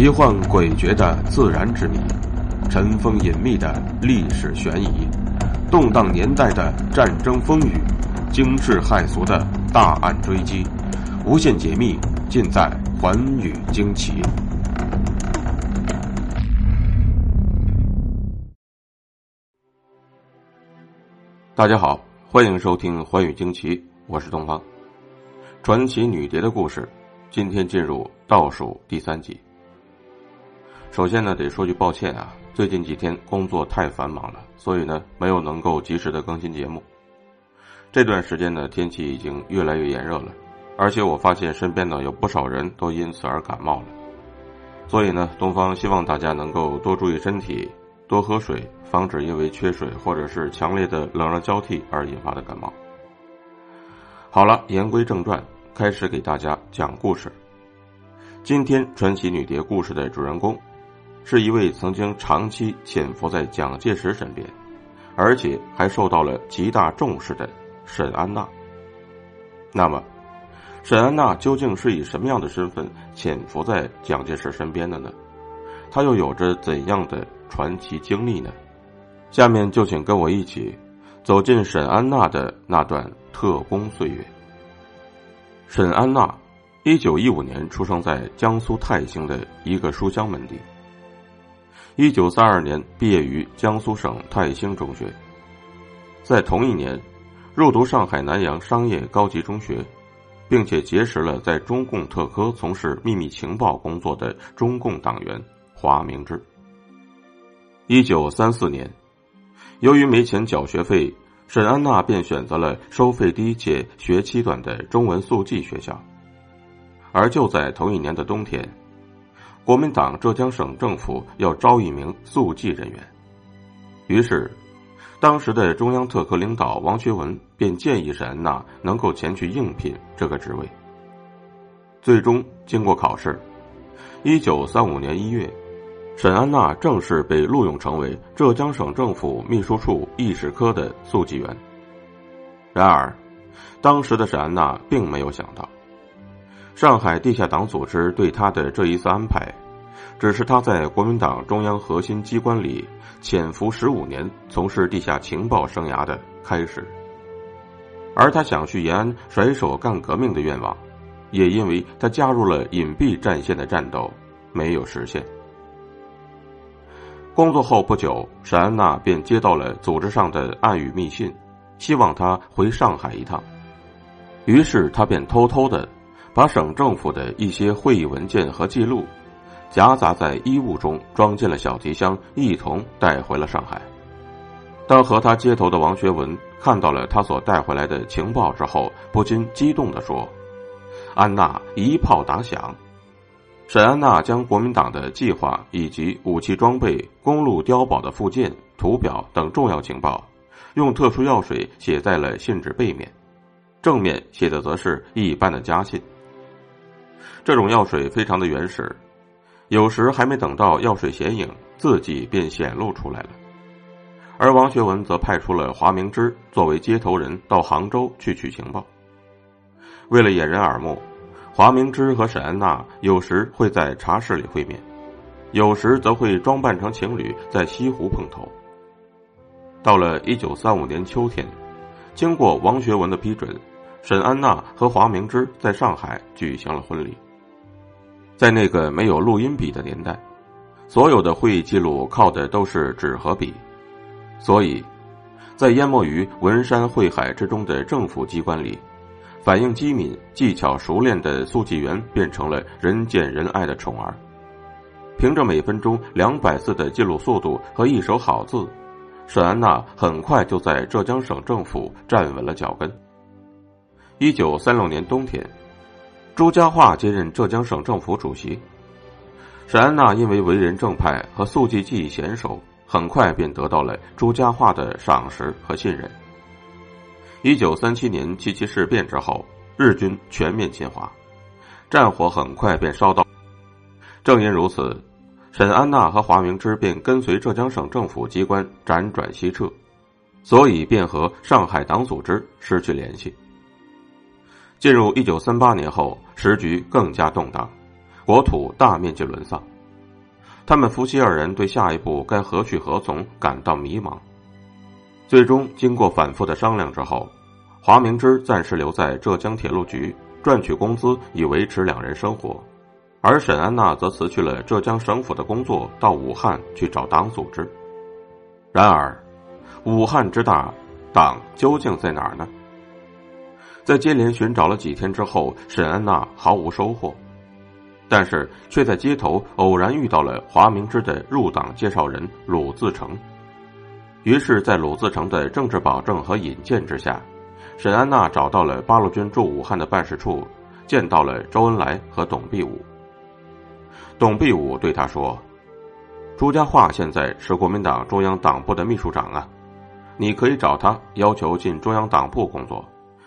奇幻诡谲的自然之谜，尘封隐秘的历史悬疑，动荡年代的战争风雨，惊世骇俗的大案追击，无限解密尽在《寰宇惊奇》。大家好，欢迎收听《寰宇惊奇》，我是东方。传奇女蝶的故事，今天进入倒数第三集。首先呢，得说句抱歉啊，最近几天工作太繁忙了，所以呢，没有能够及时的更新节目。这段时间呢，天气已经越来越炎热了，而且我发现身边呢有不少人都因此而感冒了，所以呢，东方希望大家能够多注意身体，多喝水，防止因为缺水或者是强烈的冷热交替而引发的感冒。好了，言归正传，开始给大家讲故事。今天传奇女蝶故事的主人公，是一位曾经长期潜伏在蒋介石身边，而且还受到了极大重视的沈安娜。那么，沈安娜究竟是以什么样的身份潜伏在蒋介石身边的呢？她又有着怎样的传奇经历呢？下面就请跟我一起走进沈安娜的那段。特工岁月。沈安娜，一九一五年出生在江苏泰兴的一个书香门第。一九三二年毕业于江苏省泰兴中学，在同一年入读上海南洋商业高级中学，并且结识了在中共特科从事秘密情报工作的中共党员华明志。一九三四年，由于没钱缴学费。沈安娜便选择了收费低且学期短的中文速记学校，而就在同一年的冬天，国民党浙江省政府要招一名速记人员，于是，当时的中央特科领导王学文便建议沈安娜能够前去应聘这个职位。最终经过考试，一九三五年一月。沈安娜正式被录用成为浙江省政府秘书处议事科的速记员。然而，当时的沈安娜并没有想到，上海地下党组织对他的这一次安排，只是他在国民党中央核心机关里潜伏十五年、从事地下情报生涯的开始。而他想去延安甩手干革命的愿望，也因为他加入了隐蔽战线的战斗，没有实现。工作后不久，沈安娜便接到了组织上的暗语密信，希望他回上海一趟。于是，他便偷偷的把省政府的一些会议文件和记录夹杂在衣物中，装进了小提箱，一同带回了上海。当和他接头的王学文看到了他所带回来的情报之后，不禁激动的说：“安娜一炮打响。”沈安娜将国民党的计划以及武器装备、公路碉堡的附件、图表等重要情报，用特殊药水写在了信纸背面，正面写的则是一般的家信。这种药水非常的原始，有时还没等到药水显影，字迹便显露出来了。而王学文则派出了华明之作为接头人到杭州去取情报，为了掩人耳目。华明之和沈安娜有时会在茶室里会面，有时则会装扮成情侣在西湖碰头。到了一九三五年秋天，经过王学文的批准，沈安娜和华明之在上海举行了婚礼。在那个没有录音笔的年代，所有的会议记录靠的都是纸和笔，所以，在淹没于文山会海之中的政府机关里。反应机敏、技巧熟练的速记员变成了人见人爱的宠儿。凭着每分钟两百字的记录速度和一手好字，沈安娜很快就在浙江省政府站稳了脚跟。一九三六年冬天，朱家骅接任浙江省政府主席。沈安娜因为为人正派和速记技艺娴熟，很快便得到了朱家骅的赏识和信任。一九三七年七七事变之后，日军全面侵华，战火很快便烧到。正因如此，沈安娜和华明之便跟随浙江省政府机关辗转西撤，所以便和上海党组织失去联系。进入一九三八年后，时局更加动荡，国土大面积沦丧，他们夫妻二人对下一步该何去何从感到迷茫。最终，经过反复的商量之后，华明之暂时留在浙江铁路局赚取工资，以维持两人生活；而沈安娜则辞去了浙江省府的工作，到武汉去找党组织。然而，武汉之大，党究竟在哪儿呢？在接连寻找了几天之后，沈安娜毫无收获，但是却在街头偶然遇到了华明之的入党介绍人鲁自成。于是，在鲁自成的政治保证和引荐之下，沈安娜找到了八路军驻武汉的办事处，见到了周恩来和董必武。董必武对他说：“朱家骅现在是国民党中央党部的秘书长啊，你可以找他要求进中央党部工作，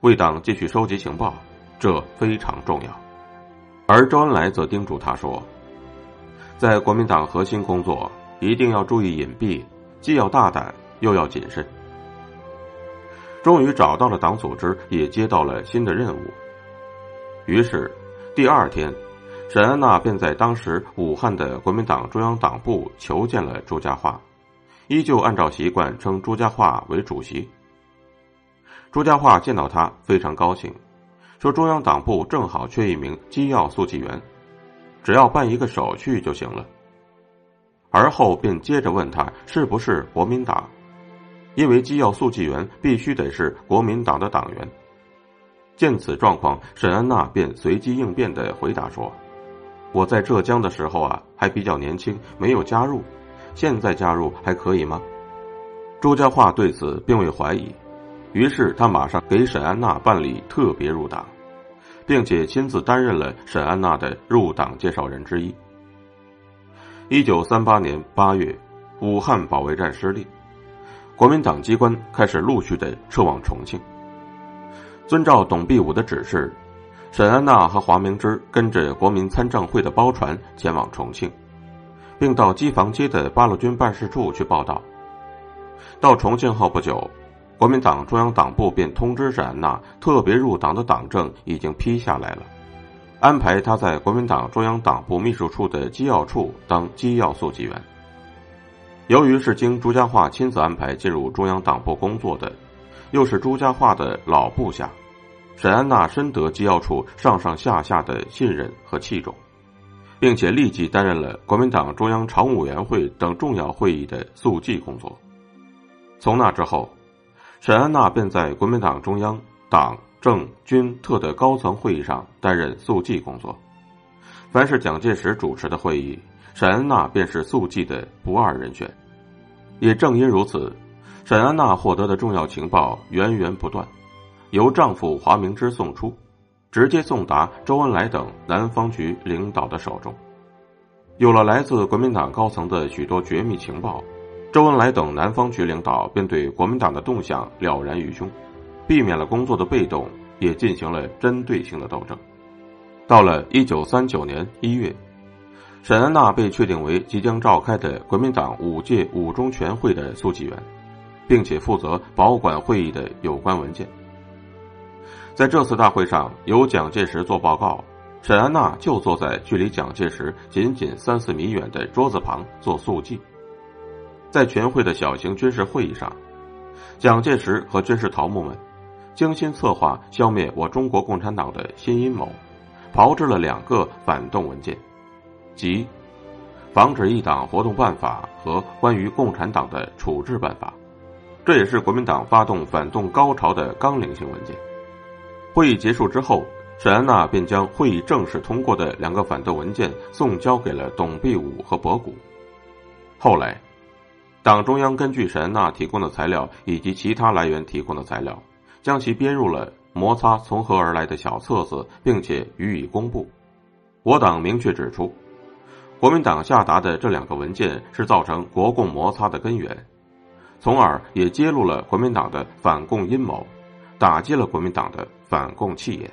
为党继续收集情报，这非常重要。”而周恩来则叮嘱他说：“在国民党核心工作，一定要注意隐蔽。”既要大胆，又要谨慎。终于找到了党组织，也接到了新的任务。于是，第二天，沈安娜便在当时武汉的国民党中央党部求见了朱家骅，依旧按照习惯称朱家骅为主席。朱家骅见到他非常高兴，说中央党部正好缺一名机要速记员，只要办一个手续就行了。而后便接着问他是不是国民党，因为机要速记员必须得是国民党的党员。见此状况，沈安娜便随机应变的回答说：“我在浙江的时候啊，还比较年轻，没有加入，现在加入还可以吗？”朱家骅对此并未怀疑，于是他马上给沈安娜办理特别入党，并且亲自担任了沈安娜的入党介绍人之一。一九三八年八月，武汉保卫战失利，国民党机关开始陆续的撤往重庆。遵照董必武的指示，沈安娜和华明之跟着国民参政会的包船前往重庆，并到机房街的八路军办事处去报道。到重庆后不久，国民党中央党部便通知沈安娜，特别入党的党证已经批下来了。安排他在国民党中央党部秘书处的机要处当机要速记员。由于是经朱家骅亲自安排进入中央党部工作的，又是朱家骅的老部下，沈安娜深得机要处上上下下的信任和器重，并且立即担任了国民党中央常务委员会等重要会议的速记工作。从那之后，沈安娜便在国民党中央党。政军特的高层会议上担任速记工作，凡是蒋介石主持的会议，沈安娜便是速记的不二人选。也正因如此，沈安娜获得的重要情报源源不断，由丈夫华明之送出，直接送达周恩来等南方局领导的手中。有了来自国民党高层的许多绝密情报，周恩来等南方局领导便对国民党的动向了然于胸。避免了工作的被动，也进行了针对性的斗争。到了一九三九年一月，沈安娜被确定为即将召开的国民党五届五中全会的速记员，并且负责保管会议的有关文件。在这次大会上，由蒋介石做报告，沈安娜就坐在距离蒋介石仅仅三四米远的桌子旁做速记。在全会的小型军事会议上，蒋介石和军事头目们。精心策划消灭我中国共产党的新阴谋，炮制了两个反动文件，即《防止一党活动办法》和《关于共产党的处置办法》，这也是国民党发动反动高潮的纲领性文件。会议结束之后，沈安娜便将会议正式通过的两个反动文件送交给了董必武和博古。后来，党中央根据沈安娜提供的材料以及其他来源提供的材料。将其编入了摩擦从何而来的小册子，并且予以公布。我党明确指出，国民党下达的这两个文件是造成国共摩擦的根源，从而也揭露了国民党的反共阴谋，打击了国民党的反共气焰。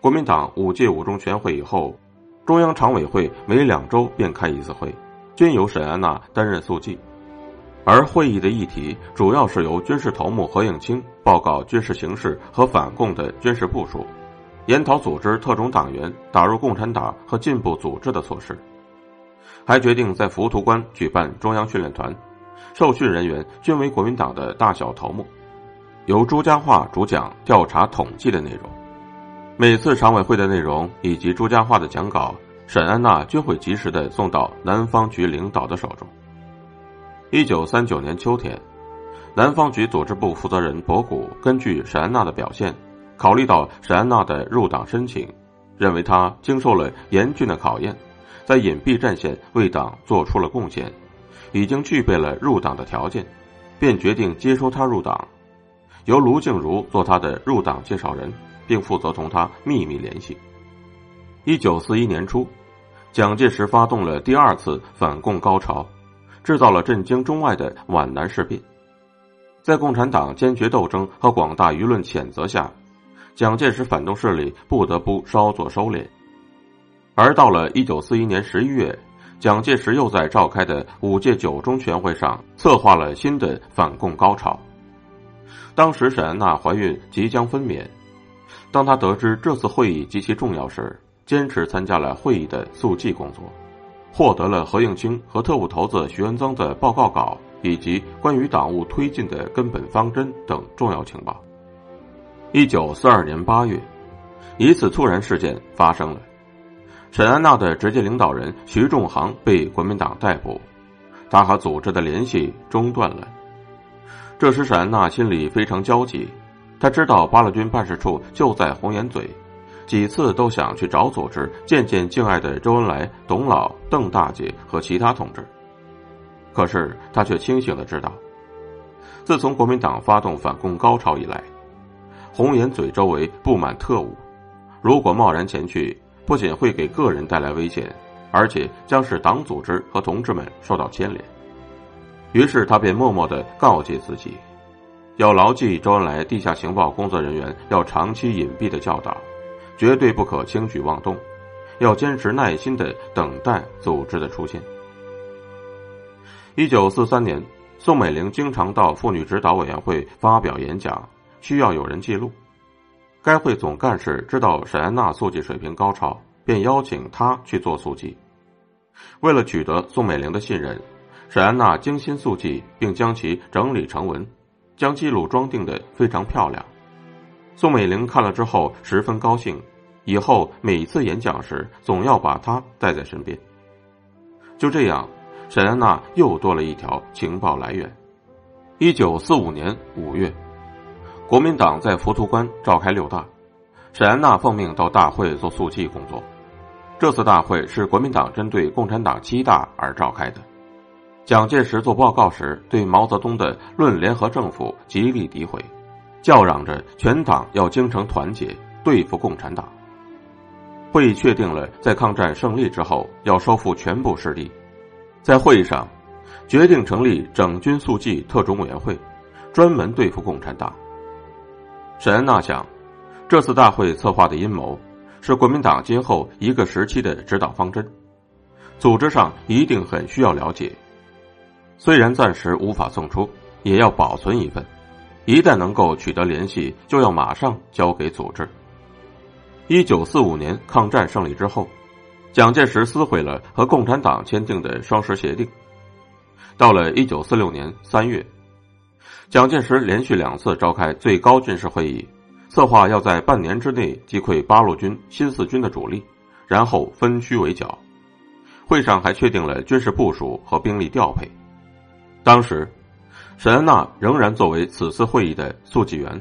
国民党五届五中全会以后，中央常委会每两周便开一次会，均由沈安娜担任速记。而会议的议题主要是由军事头目何应钦报告军事形势和反共的军事部署，研讨组织特种党员打入共产党和进步组织的措施，还决定在浮屠关举办中央训练团，受训人员均为国民党的大小头目，由朱家骅主讲调查统计的内容。每次常委会的内容以及朱家骅的讲稿，沈安娜均会及时的送到南方局领导的手中。一九三九年秋天，南方局组织部负责人博古根据沈安娜的表现，考虑到沈安娜的入党申请，认为她经受了严峻的考验。在隐蔽战线为党做出了贡献，已经具备了入党的条件，便决定接收他入党，由卢静茹做他的入党介绍人，并负责同他秘密联系。一九四一年初，蒋介石发动了第二次反共高潮，制造了震惊中外的皖南事变。在共产党坚决斗争和广大舆论谴责下，蒋介石反动势力不得不稍作收敛。而到了一九四一年十一月，蒋介石又在召开的五届九中全会上策划了新的反共高潮。当时沈安娜怀孕即将分娩，当她得知这次会议极其重要时，坚持参加了会议的速记工作，获得了何应钦和特务头子徐恩曾的报告稿以及关于党务推进的根本方针等重要情报。一九四二年八月，一次突然事件发生了。沈安娜的直接领导人徐仲航被国民党逮捕，他和组织的联系中断了。这时，沈安娜心里非常焦急，她知道八路军办事处就在红岩嘴，几次都想去找组织见见敬爱的周恩来、董老、邓大姐和其他同志。可是他却清醒的知道，自从国民党发动反共高潮以来，红岩嘴周围布满特务，如果贸然前去。不仅会给个人带来危险，而且将使党组织和同志们受到牵连。于是他便默默的告诫自己，要牢记周恩来地下情报工作人员要长期隐蔽的教导，绝对不可轻举妄动，要坚持耐心的等待组织的出现。一九四三年，宋美龄经常到妇女指导委员会发表演讲，需要有人记录。该会总干事知道沈安娜速记水平高超，便邀请她去做速记。为了取得宋美龄的信任，沈安娜精心速记，并将其整理成文，将记录装订的非常漂亮。宋美龄看了之后十分高兴，以后每次演讲时总要把他带在身边。就这样，沈安娜又多了一条情报来源。一九四五年五月。国民党在浮屠关召开六大，沈安娜奉命到大会做速记工作。这次大会是国民党针对共产党七大而召开的。蒋介石做报告时，对毛泽东的《论联合政府》极力诋毁，叫嚷着全党要精诚团结，对付共产党。会议确定了，在抗战胜利之后要收复全部失地。在会议上，决定成立整军速记特种委员会，专门对付共产党。沈安娜想，这次大会策划的阴谋，是国民党今后一个时期的指导方针，组织上一定很需要了解。虽然暂时无法送出，也要保存一份，一旦能够取得联系，就要马上交给组织。一九四五年抗战胜利之后，蒋介石撕毁了和共产党签订的双十协定。到了一九四六年三月。蒋介石连续两次召开最高军事会议，策划要在半年之内击溃八路军新四军的主力，然后分区围剿。会上还确定了军事部署和兵力调配。当时，沈安娜仍然作为此次会议的速记员，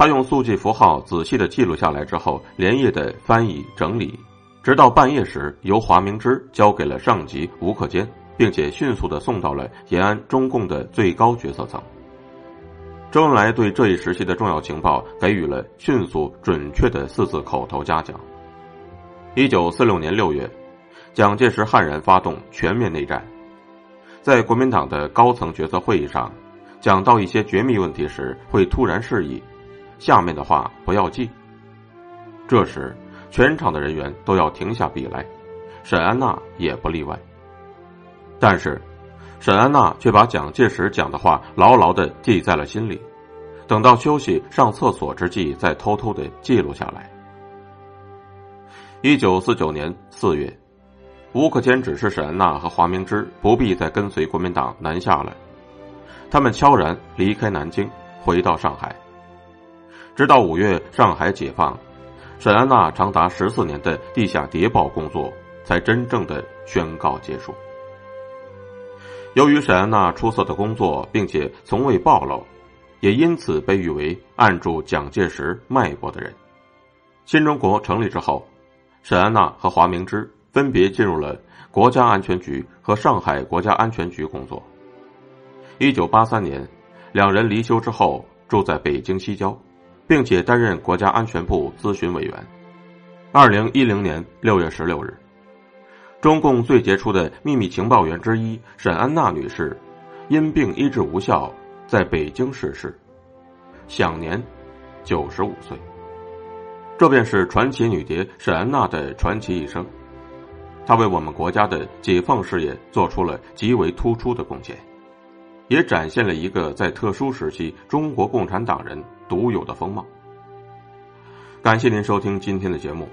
他用速记符号仔细的记录下来之后，连夜的翻译整理，直到半夜时，由华明之交给了上级吴克坚，并且迅速的送到了延安中共的最高决策层。周恩来对这一时期的重要情报给予了迅速准确的四字口头嘉奖。一九四六年六月，蒋介石悍然发动全面内战，在国民党的高层决策会议上，讲到一些绝密问题时会突然示意，下面的话不要记。这时，全场的人员都要停下笔来，沈安娜也不例外。但是。沈安娜却把蒋介石讲的话牢牢的记在了心里，等到休息上厕所之际，再偷偷的记录下来。一九四九年四月，吴克坚指示沈安娜和华明之不必再跟随国民党南下了，他们悄然离开南京，回到上海。直到五月上海解放，沈安娜长达十四年的地下谍报工作才真正的宣告结束。由于沈安娜出色的工作，并且从未暴露，也因此被誉为按住蒋介石脉搏的人。新中国成立之后，沈安娜和华明之。分别进入了国家安全局和上海国家安全局工作。一九八三年，两人离休之后住在北京西郊，并且担任国家安全部咨询委员。二零一零年六月十六日，中共最杰出的秘密情报员之一沈安娜女士因病医治无效，在北京逝世，享年九十五岁。这便是传奇女谍沈安娜的传奇一生。她为我们国家的解放事业做出了极为突出的贡献，也展现了一个在特殊时期中国共产党人独有的风貌。感谢您收听今天的节目，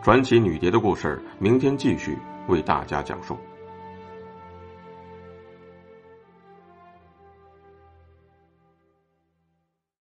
《传奇女蝶的故事》，明天继续为大家讲述。